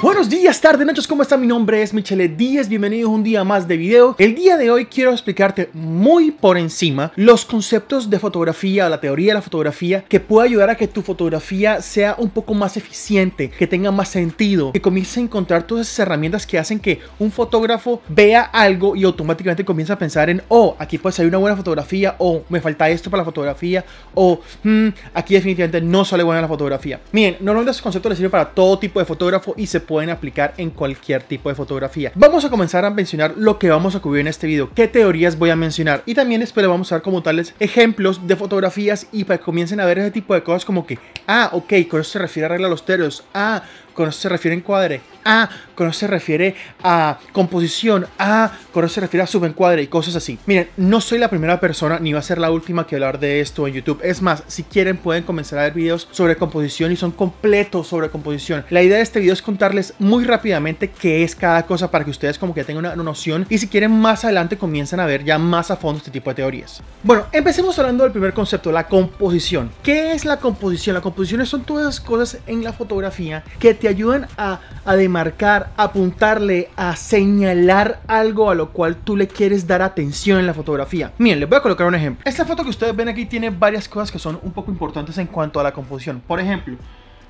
Buenos días, tardes, noches, ¿cómo está? Mi nombre es Michele Díez, bienvenidos un día más de video. El día de hoy quiero explicarte muy por encima los conceptos de fotografía, la teoría de la fotografía, que puede ayudar a que tu fotografía sea un poco más eficiente, que tenga más sentido, que comience a encontrar todas esas herramientas que hacen que un fotógrafo vea algo y automáticamente comienza a pensar en, oh, aquí puede salir una buena fotografía, o me falta esto para la fotografía, o hmm, aquí definitivamente no sale buena la fotografía. Miren, normalmente esos conceptos les sirven para todo tipo de fotógrafo y se pueden aplicar en cualquier tipo de fotografía. Vamos a comenzar a mencionar lo que vamos a cubrir en este video, qué teorías voy a mencionar y también espero vamos a ver como tales ejemplos de fotografías y para que comiencen a ver ese tipo de cosas como que, ah, ok, con eso se refiere a arreglar los teros, ah, con eso se refiere a encuadre, ah, con eso se refiere a composición, ah, con eso se refiere a subencuadre y cosas así. Miren, no soy la primera persona ni va a ser la última que hablar de esto en YouTube. Es más, si quieren pueden comenzar a ver videos sobre composición y son completos sobre composición. La idea de este video es contarles muy rápidamente qué es cada cosa para que ustedes como que tengan una noción y si quieren más adelante comiencen a ver ya más a fondo este tipo de teorías. Bueno, empecemos hablando del primer concepto, la composición. ¿Qué es la composición? La composición son todas las cosas en la fotografía que te ayudan a, demarcar, a apuntarle, a señalar algo a lo cual tú le quieres dar atención en la fotografía. Miren, les voy a colocar un ejemplo. Esta foto que ustedes ven aquí tiene varias cosas que son un poco importantes en cuanto a la composición. Por ejemplo,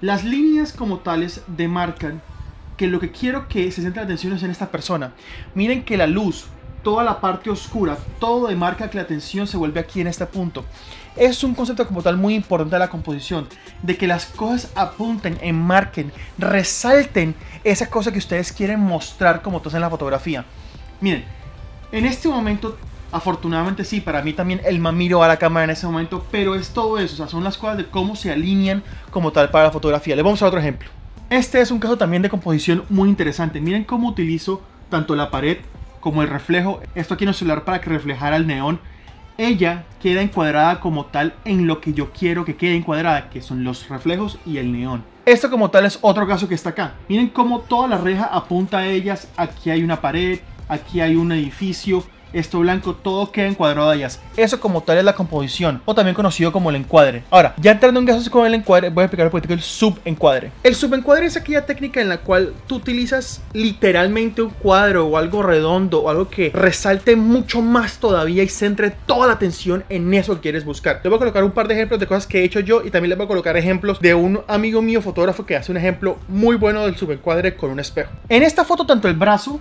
las líneas como tales demarcan que lo que quiero que se centre la atención es en esta persona. Miren que la luz, toda la parte oscura, todo demarca que la atención se vuelve aquí en este punto. Es un concepto como tal muy importante de la composición, de que las cosas apunten, enmarquen, resalten esa cosa que ustedes quieren mostrar como tal en la fotografía. Miren, en este momento, afortunadamente sí, para mí también el mamiro a la cámara en ese momento, pero es todo eso, o sea, son las cosas de cómo se alinean como tal para la fotografía. Le vamos a otro ejemplo. Este es un caso también de composición muy interesante. Miren cómo utilizo tanto la pared como el reflejo. Esto aquí en el celular para que reflejara el neón ella queda encuadrada como tal en lo que yo quiero que quede encuadrada, que son los reflejos y el neón. Esto como tal es otro caso que está acá. Miren cómo toda la reja apunta a ellas. Aquí hay una pared, aquí hay un edificio, esto blanco, todo queda encuadrado a ellas. Eso como tal es la composición, o también conocido como el encuadre. Ahora, ya entrando en casos con el encuadre, voy a explicar un poquito el subencuadre. El subencuadre es aquella técnica en la cual tú utilizas literalmente un cuadro o algo redondo o algo que resalte mucho más todavía y centre toda la atención en eso que quieres buscar. Les voy a colocar un par de ejemplos de cosas que he hecho yo y también les voy a colocar ejemplos de un amigo mío fotógrafo que hace un ejemplo muy bueno del subencuadre con un espejo. En esta foto tanto el brazo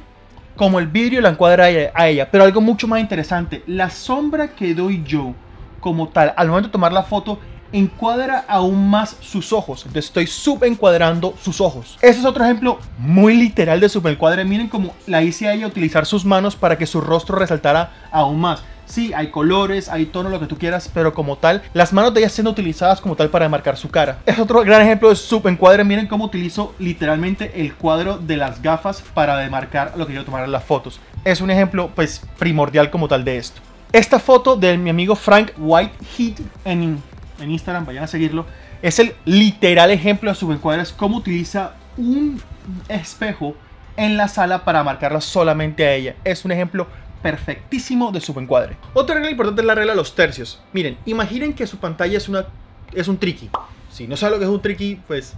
como el vidrio la encuadra a ella, Pero algo mucho más interesante, la sombra que doy yo como tal, al momento de tomar la foto, encuadra aún más sus ojos. Entonces estoy subencuadrando sus ojos. Ese es otro ejemplo muy literal de subencuadre. Miren cómo la hice a ella utilizar sus manos para que su rostro resaltara aún más. Sí, hay colores, hay tonos, lo que tú quieras, pero como tal, las manos de ella siendo utilizadas como tal para marcar su cara. Es otro gran ejemplo de subencuadre. Miren cómo utilizo literalmente el cuadro de las gafas para demarcar lo que quiero tomar en las fotos. Es un ejemplo, pues, primordial como tal de esto. Esta foto de mi amigo Frank Whitehead en, en Instagram, vayan a seguirlo, es el literal ejemplo de subencuadre. Es cómo utiliza un espejo en la sala para marcarla solamente a ella. Es un ejemplo perfectísimo de subencuadre. Otra regla importante es la regla de los tercios. Miren, imaginen que su pantalla es, una, es un tricky. Si no saben lo que es un tricky, pues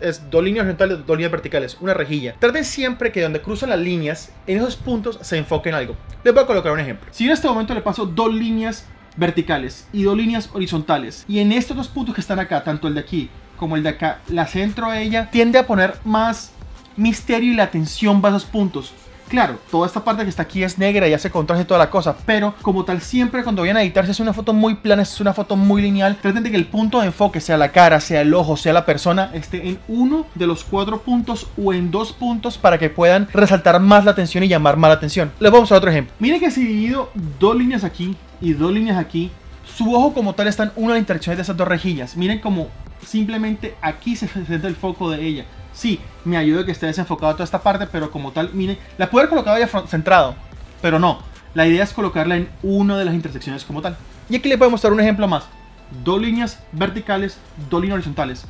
es dos líneas horizontales, dos líneas verticales, una rejilla. Traten siempre que donde cruzan las líneas, en esos puntos se enfoque en algo. Les voy a colocar un ejemplo. Si en este momento le paso dos líneas verticales y dos líneas horizontales, y en estos dos puntos que están acá, tanto el de aquí como el de acá, la centro a ella, tiende a poner más misterio y la atención va a esos puntos. Claro, toda esta parte que está aquí es negra, y hace contraste toda la cosa, pero como tal siempre cuando vayan a editar, si es una foto muy plana, es una foto muy lineal, traten de que el punto de enfoque, sea la cara, sea el ojo, sea la persona, esté en uno de los cuatro puntos o en dos puntos para que puedan resaltar más la atención y llamar más la atención. Les vamos a otro ejemplo. Miren que si dividido dos líneas aquí y dos líneas aquí, su ojo como tal está en una de las interacciones de esas dos rejillas. Miren como simplemente aquí se centra el foco de ella. Sí, me ayuda que esté desenfocado toda esta parte, pero como tal, miren, la puedo haber colocado ya centrado, pero no. La idea es colocarla en una de las intersecciones como tal. Y aquí le podemos mostrar un ejemplo más. Dos líneas verticales, dos líneas horizontales.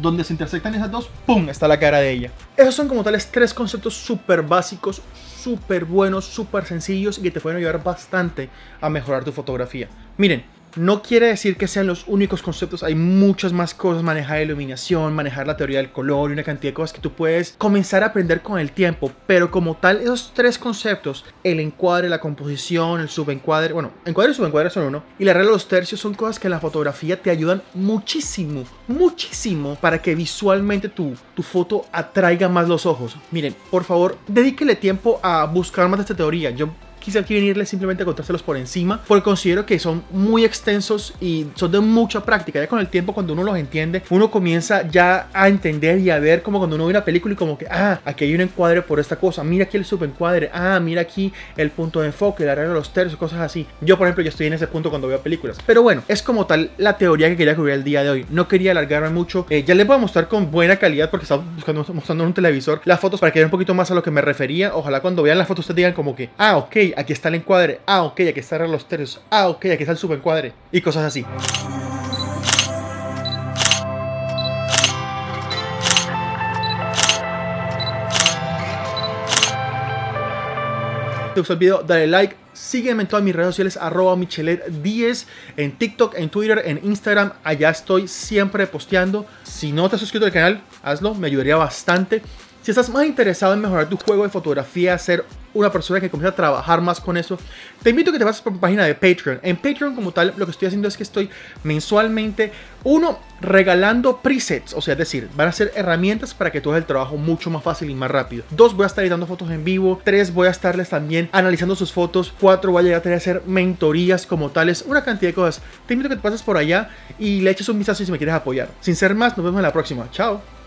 Donde se intersectan esas dos, ¡pum! Está la cara de ella. Esos son como tales tres conceptos súper básicos, súper buenos, súper sencillos y que te pueden ayudar bastante a mejorar tu fotografía. Miren, no quiere decir que sean los únicos conceptos, hay muchas más cosas, manejar iluminación, manejar la teoría del color y una cantidad de cosas que tú puedes comenzar a aprender con el tiempo, pero como tal, esos tres conceptos, el encuadre, la composición, el subencuadre, bueno, encuadre y subencuadre son uno, y la regla de los tercios son cosas que en la fotografía te ayudan muchísimo, muchísimo para que visualmente tu, tu foto atraiga más los ojos. Miren, por favor, dedíquele tiempo a buscar más de esta teoría. Yo quise aquí venirles simplemente a contárselos por encima, porque considero que son muy extensos y son de mucha práctica. Ya con el tiempo, cuando uno los entiende, uno comienza ya a entender y a ver como cuando uno ve una película y como que, ah, aquí hay un encuadre por esta cosa, mira aquí el subencuadre, ah, mira aquí el punto de enfoque, la regla de los tercios, cosas así. Yo, por ejemplo, ya estoy en ese punto cuando veo películas. Pero bueno, es como tal la teoría que quería cubrir el día de hoy. No quería alargarme mucho. Eh, ya les voy a mostrar con buena calidad porque estaba mostrando en un televisor las fotos para que vean un poquito más a lo que me refería. Ojalá cuando vean las fotos ustedes digan como que, ah, ok, aquí está el encuadre, ah, ok, aquí están los tercios, ah, ok, aquí está el subencuadre y cosas así. te gustó el video, dale like, sígueme en todas mis redes sociales, arroba michelet10, en TikTok, en Twitter, en Instagram, allá estoy siempre posteando. Si no te has suscrito al canal, hazlo, me ayudaría bastante. Si estás más interesado en mejorar tu juego de fotografía, ser una persona que comienza a trabajar más con eso, te invito a que te pases por mi página de Patreon. En Patreon como tal, lo que estoy haciendo es que estoy mensualmente, uno, regalando presets, o sea, es decir, van a ser herramientas para que tú hagas el trabajo mucho más fácil y más rápido. Dos, voy a estar editando fotos en vivo. Tres, voy a estarles también analizando sus fotos. Cuatro, voy a llegar a tener hacer mentorías como tales, una cantidad de cosas. Te invito a que te pases por allá y le eches un vistazo si me quieres apoyar. Sin ser más, nos vemos en la próxima. Chao.